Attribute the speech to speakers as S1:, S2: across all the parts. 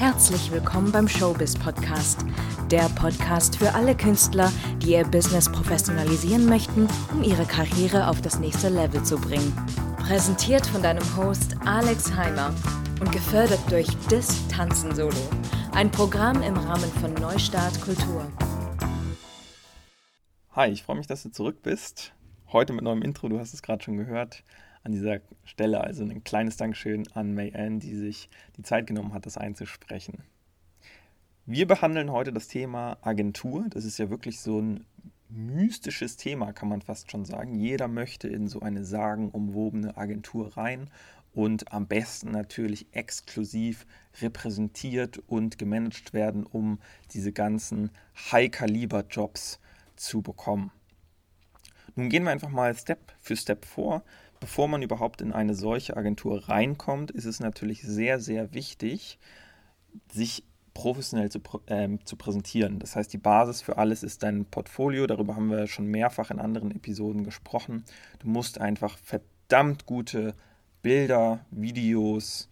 S1: Herzlich willkommen beim Showbiz Podcast, der Podcast für alle Künstler, die ihr Business professionalisieren möchten, um ihre Karriere auf das nächste Level zu bringen. Präsentiert von deinem Host Alex Heimer und gefördert durch Dis Tanzen Solo, ein Programm im Rahmen von Neustart Kultur.
S2: Hi, ich freue mich, dass du zurück bist. Heute mit neuem Intro, du hast es gerade schon gehört. An dieser Stelle also ein kleines Dankeschön an May Ann, die sich die Zeit genommen hat, das einzusprechen. Wir behandeln heute das Thema Agentur. Das ist ja wirklich so ein mystisches Thema, kann man fast schon sagen. Jeder möchte in so eine sagenumwobene Agentur rein und am besten natürlich exklusiv repräsentiert und gemanagt werden, um diese ganzen High-Kaliber-Jobs zu bekommen. Nun gehen wir einfach mal Step für Step vor. Bevor man überhaupt in eine solche Agentur reinkommt, ist es natürlich sehr, sehr wichtig, sich professionell zu, äh, zu präsentieren. Das heißt, die Basis für alles ist dein Portfolio. Darüber haben wir schon mehrfach in anderen Episoden gesprochen. Du musst einfach verdammt gute Bilder, Videos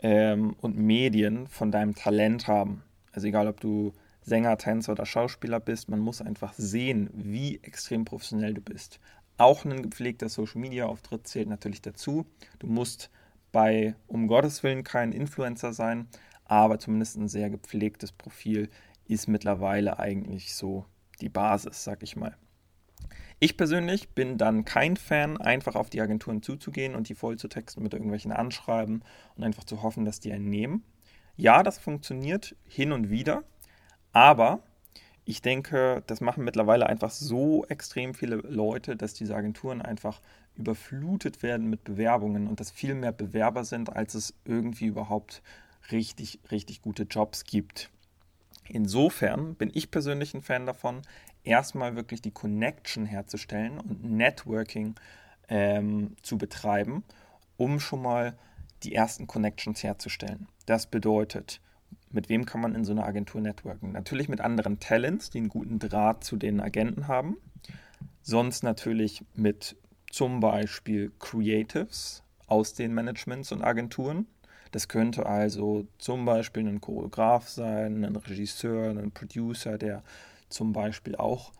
S2: ähm, und Medien von deinem Talent haben. Also egal, ob du Sänger, Tänzer oder Schauspieler bist, man muss einfach sehen, wie extrem professionell du bist. Auch ein gepflegter Social-Media-Auftritt zählt natürlich dazu. Du musst bei, um Gottes Willen, kein Influencer sein, aber zumindest ein sehr gepflegtes Profil ist mittlerweile eigentlich so die Basis, sag ich mal. Ich persönlich bin dann kein Fan, einfach auf die Agenturen zuzugehen und die voll zu texten mit irgendwelchen Anschreiben und einfach zu hoffen, dass die einen nehmen. Ja, das funktioniert hin und wieder, aber ich denke, das machen mittlerweile einfach so extrem viele Leute, dass diese Agenturen einfach überflutet werden mit Bewerbungen und dass viel mehr Bewerber sind, als es irgendwie überhaupt richtig, richtig gute Jobs gibt. Insofern bin ich persönlich ein Fan davon, erstmal wirklich die Connection herzustellen und Networking ähm, zu betreiben, um schon mal die ersten Connections herzustellen. Das bedeutet, mit wem kann man in so einer Agentur networken? Natürlich mit anderen Talents, die einen guten Draht zu den Agenten haben. Sonst natürlich mit zum Beispiel Creatives aus den Managements und Agenturen. Das könnte also zum Beispiel ein Choreograf sein, ein Regisseur, ein Producer, der zum Beispiel auch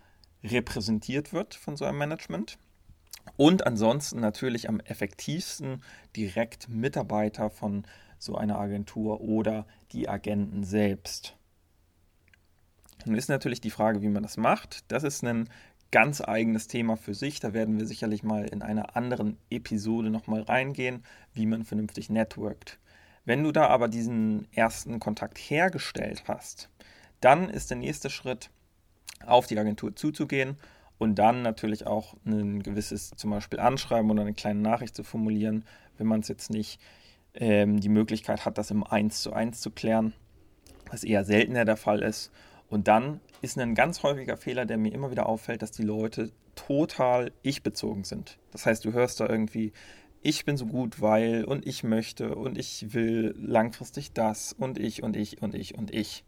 S2: repräsentiert wird von so einem Management. Und ansonsten natürlich am effektivsten direkt Mitarbeiter von so einer Agentur oder die Agenten selbst. Nun ist natürlich die Frage, wie man das macht. Das ist ein ganz eigenes Thema für sich. Da werden wir sicherlich mal in einer anderen Episode nochmal reingehen, wie man vernünftig networkt. Wenn du da aber diesen ersten Kontakt hergestellt hast, dann ist der nächste Schritt, auf die Agentur zuzugehen und dann natürlich auch ein gewisses zum Beispiel Anschreiben oder eine kleine Nachricht zu formulieren, wenn man es jetzt nicht ähm, die Möglichkeit hat, das im 1 zu 1 zu klären, was eher seltener der Fall ist. Und dann ist ein ganz häufiger Fehler, der mir immer wieder auffällt, dass die Leute total ich-bezogen sind. Das heißt, du hörst da irgendwie, ich bin so gut, weil und ich möchte und ich will langfristig das und ich und ich und ich und ich.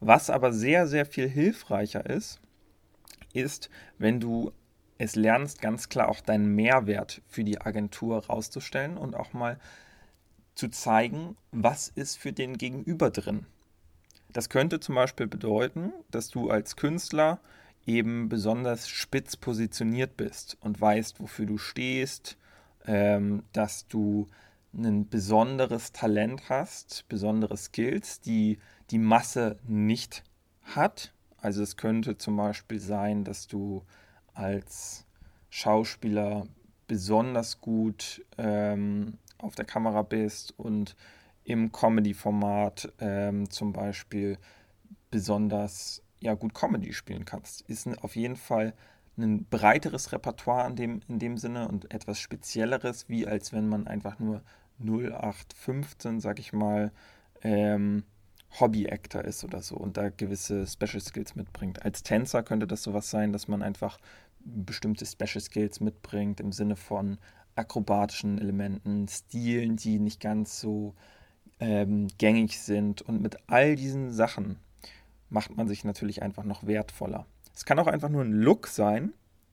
S2: Was aber sehr, sehr viel hilfreicher ist, ist, wenn du es lernst, ganz klar auch deinen Mehrwert für die Agentur rauszustellen und auch mal zu zeigen, was ist für den Gegenüber drin. Das könnte zum Beispiel bedeuten, dass du als Künstler eben besonders spitz positioniert bist und weißt, wofür du stehst, ähm, dass du ein besonderes Talent hast, besondere Skills, die die Masse nicht hat. Also es könnte zum Beispiel sein, dass du als Schauspieler besonders gut ähm, auf der Kamera bist und im Comedy-Format ähm, zum Beispiel besonders ja, gut Comedy spielen kannst. Ist auf jeden Fall ein breiteres Repertoire in dem, in dem Sinne und etwas Spezielleres, wie als wenn man einfach nur 0815, sag ich mal, ähm, Hobby-Actor ist oder so und da gewisse Special Skills mitbringt. Als Tänzer könnte das sowas sein, dass man einfach bestimmte Special Skills mitbringt im Sinne von akrobatischen Elementen, Stilen, die nicht ganz so ähm, gängig sind. Und mit all diesen Sachen macht man sich natürlich einfach noch wertvoller. Es kann auch einfach nur ein Look sein,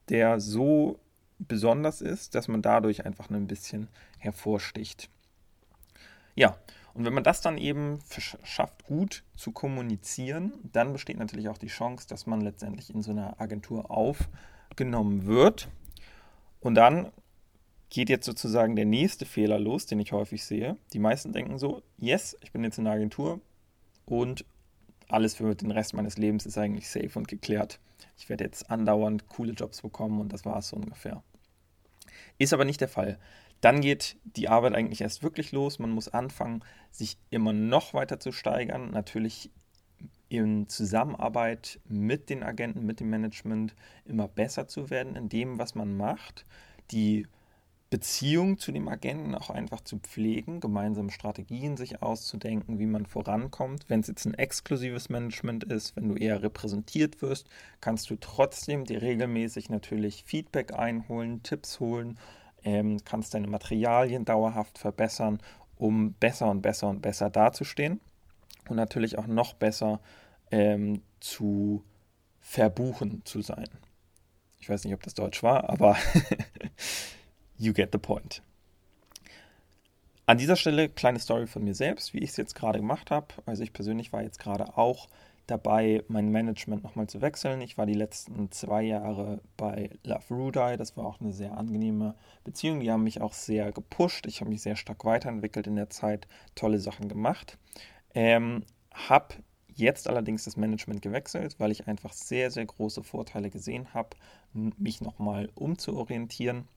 S2: der so besonders ist, dass man dadurch einfach ein bisschen hervorsticht. Ja, Und wenn man das dann eben schafft, gut zu kommunizieren, dann besteht natürlich auch die Chance, dass man letztendlich in so einer Agentur aufgenommen wird. Und dann geht jetzt sozusagen der nächste Fehler los, den ich häufig sehe. Die meisten denken so, yes, ich bin jetzt in einer Agentur und alles für den Rest meines Lebens ist eigentlich safe und geklärt. Ich werde jetzt andauernd coole Jobs bekommen und das war es so ungefähr. Ist aber nicht der Fall dann geht die Arbeit eigentlich erst wirklich los. Man muss anfangen, sich immer noch weiter zu steigern. Natürlich in Zusammenarbeit mit den Agenten, mit dem Management immer besser zu werden in dem, was man macht. Die Beziehung zu dem Agenten auch einfach zu pflegen, gemeinsame Strategien sich auszudenken, wie man vorankommt. Wenn es jetzt ein exklusives Management ist, wenn du eher repräsentiert wirst, kannst du trotzdem dir regelmäßig natürlich Feedback einholen, Tipps holen ähm, kannst deine Materialien dauerhaft verbessern, um besser und besser und besser dazustehen und natürlich auch noch besser ähm, zu verbuchen zu sein. Ich weiß nicht, ob das Deutsch war, aber you get the point. An dieser Stelle kleine Story von mir selbst, wie ich es jetzt gerade gemacht habe. Also ich persönlich war jetzt gerade auch dabei, mein Management nochmal zu wechseln. Ich war die letzten zwei Jahre bei Love Rudai. Das war auch eine sehr angenehme Beziehung. Die haben mich auch sehr gepusht. Ich habe mich sehr stark weiterentwickelt in der Zeit, tolle Sachen gemacht. Ähm, habe jetzt allerdings das Management gewechselt, weil ich einfach sehr, sehr große Vorteile gesehen habe, mich nochmal umzuorientieren.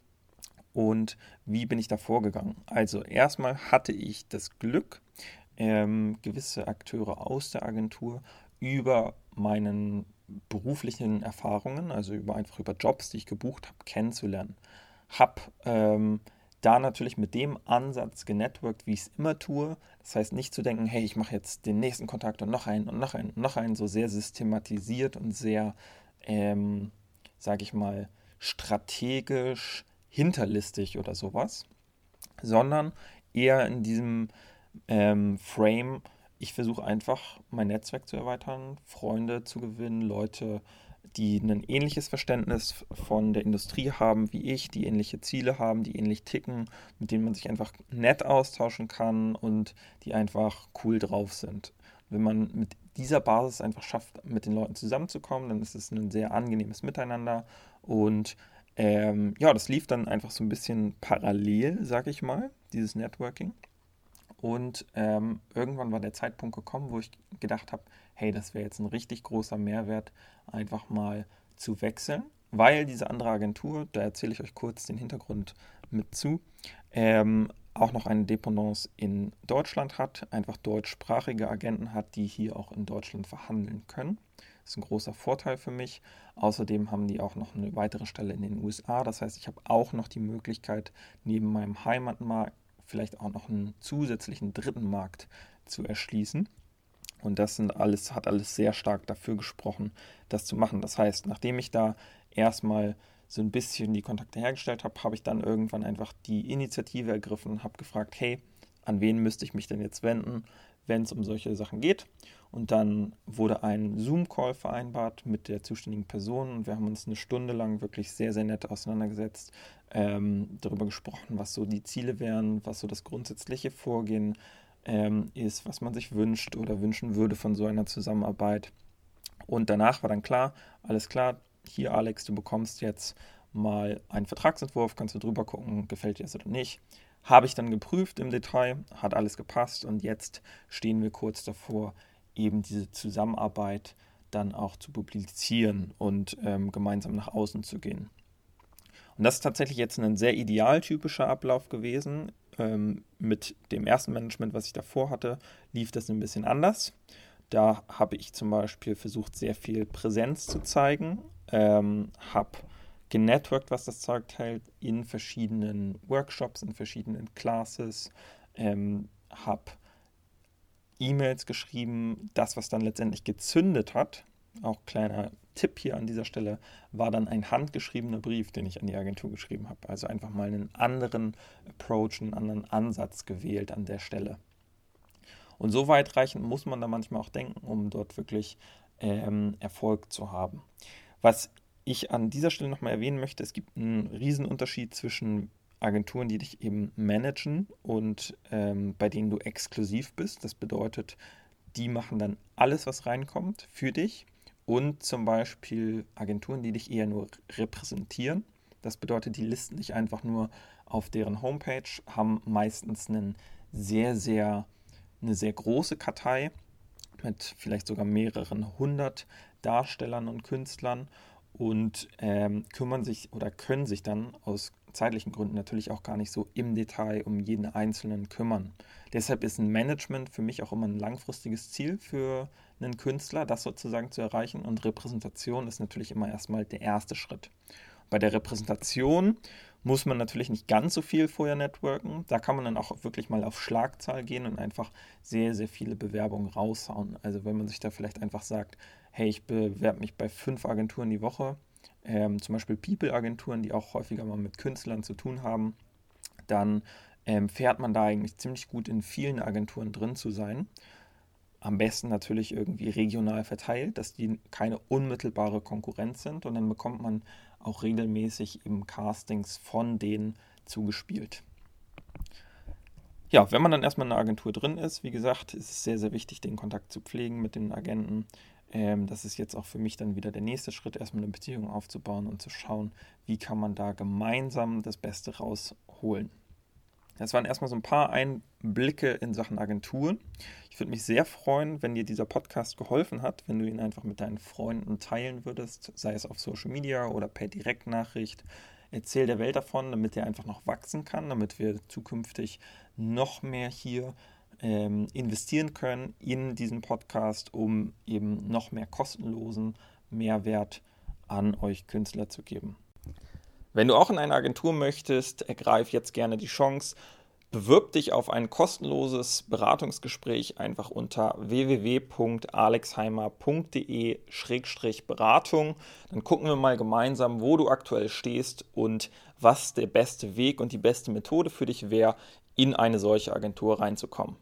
S2: Und wie bin ich da vorgegangen? Also erstmal hatte ich das Glück, ähm, gewisse Akteure aus der Agentur über meinen beruflichen Erfahrungen, also über einfach über Jobs, die ich gebucht habe, kennenzulernen. Habe ähm, da natürlich mit dem Ansatz genetworked, wie ich es immer tue. Das heißt, nicht zu denken, hey, ich mache jetzt den nächsten Kontakt und noch einen und noch einen und noch einen, so sehr systematisiert und sehr, ähm, sage ich mal, strategisch hinterlistig oder sowas, sondern eher in diesem ähm, Frame, ich versuche einfach mein Netzwerk zu erweitern, Freunde zu gewinnen, Leute, die ein ähnliches Verständnis von der Industrie haben wie ich, die ähnliche Ziele haben, die ähnlich ticken, mit denen man sich einfach nett austauschen kann und die einfach cool drauf sind. Wenn man mit dieser Basis einfach schafft, mit den Leuten zusammenzukommen, dann ist es ein sehr angenehmes Miteinander und ähm, ja, das lief dann einfach so ein bisschen parallel, sag ich mal, dieses Networking. Und ähm, irgendwann war der Zeitpunkt gekommen, wo ich gedacht habe, hey, das wäre jetzt ein richtig großer Mehrwert, einfach mal zu wechseln, weil diese andere Agentur, da erzähle ich euch kurz den Hintergrund mit zu, ähm, auch noch eine Dependance in Deutschland hat, einfach deutschsprachige Agenten hat, die hier auch in Deutschland verhandeln können. Das ist ein großer Vorteil für mich. Außerdem haben die auch noch eine weitere Stelle in den USA. Das heißt, ich habe auch noch die Möglichkeit, neben meinem Heimatmarkt vielleicht auch noch einen zusätzlichen dritten Markt zu erschließen. Und das sind alles, hat alles sehr stark dafür gesprochen, das zu machen. Das heißt, nachdem ich da erstmal so ein bisschen die Kontakte hergestellt habe, habe ich dann irgendwann einfach die Initiative ergriffen und habe gefragt, hey, an wen müsste ich mich denn jetzt wenden, wenn es um solche Sachen geht? Und dann wurde ein Zoom-Call vereinbart mit der zuständigen Person und wir haben uns eine Stunde lang wirklich sehr, sehr nett auseinandergesetzt, ähm, darüber gesprochen, was so die Ziele wären, was so das grundsätzliche Vorgehen ähm, ist, was man sich wünscht oder wünschen würde von so einer Zusammenarbeit. Und danach war dann klar, alles klar, hier Alex, du bekommst jetzt mal einen Vertragsentwurf, kannst du drüber gucken, gefällt dir das oder nicht. Habe ich dann geprüft im Detail, hat alles gepasst und jetzt stehen wir kurz davor, eben diese Zusammenarbeit dann auch zu publizieren und ähm, gemeinsam nach außen zu gehen. Und das ist tatsächlich jetzt ein sehr idealtypischer Ablauf gewesen. Ähm, mit dem ersten Management, was ich davor hatte, lief das ein bisschen anders. Da habe ich zum Beispiel versucht, sehr viel Präsenz zu zeigen, ähm, habe genetworked, was das Zeug hält, in verschiedenen Workshops, in verschiedenen Classes, ähm, habe E-Mails geschrieben. Das, was dann letztendlich gezündet hat, auch kleiner Tipp hier an dieser Stelle, war dann ein handgeschriebener Brief, den ich an die Agentur geschrieben habe. Also einfach mal einen anderen Approach, einen anderen Ansatz gewählt an der Stelle. Und so weitreichend muss man da manchmal auch denken, um dort wirklich ähm, Erfolg zu haben. Was ich an dieser Stelle nochmal erwähnen möchte, es gibt einen Riesenunterschied zwischen Agenturen, die dich eben managen und ähm, bei denen du exklusiv bist. Das bedeutet, die machen dann alles, was reinkommt, für dich. Und zum Beispiel Agenturen, die dich eher nur repräsentieren. Das bedeutet, die listen dich einfach nur auf deren Homepage, haben meistens einen sehr, sehr, eine sehr große Kartei mit vielleicht sogar mehreren hundert Darstellern und Künstlern und ähm, kümmern sich oder können sich dann aus zeitlichen Gründen natürlich auch gar nicht so im Detail um jeden Einzelnen kümmern. Deshalb ist ein Management für mich auch immer ein langfristiges Ziel für einen Künstler, das sozusagen zu erreichen. Und Repräsentation ist natürlich immer erstmal der erste Schritt. Bei der Repräsentation muss man natürlich nicht ganz so viel vorher networken. Da kann man dann auch wirklich mal auf Schlagzahl gehen und einfach sehr, sehr viele Bewerbungen raushauen. Also wenn man sich da vielleicht einfach sagt, hey, ich bewerbe mich bei fünf Agenturen die Woche, ähm, zum Beispiel People-Agenturen, die auch häufiger mal mit Künstlern zu tun haben, dann ähm, fährt man da eigentlich ziemlich gut in vielen Agenturen drin zu sein. Am besten natürlich irgendwie regional verteilt, dass die keine unmittelbare Konkurrenz sind und dann bekommt man auch regelmäßig eben Castings von denen zugespielt. Ja, wenn man dann erstmal in einer Agentur drin ist, wie gesagt, ist es sehr, sehr wichtig, den Kontakt zu pflegen mit den Agenten. Ähm, das ist jetzt auch für mich dann wieder der nächste Schritt, erstmal eine Beziehung aufzubauen und zu schauen, wie kann man da gemeinsam das Beste rausholen. Das waren erstmal so ein paar Einblicke in Sachen Agenturen. Ich würde mich sehr freuen, wenn dir dieser Podcast geholfen hat, wenn du ihn einfach mit deinen Freunden teilen würdest, sei es auf Social Media oder per Direktnachricht. Erzähl der Welt davon, damit er einfach noch wachsen kann, damit wir zukünftig noch mehr hier ähm, investieren können in diesen Podcast, um eben noch mehr kostenlosen Mehrwert an euch Künstler zu geben. Wenn du auch in eine Agentur möchtest, ergreif jetzt gerne die Chance. Bewirb dich auf ein kostenloses Beratungsgespräch einfach unter www.alexheimer.de-beratung. Dann gucken wir mal gemeinsam, wo du aktuell stehst und was der beste Weg und die beste Methode für dich wäre, in eine solche Agentur reinzukommen.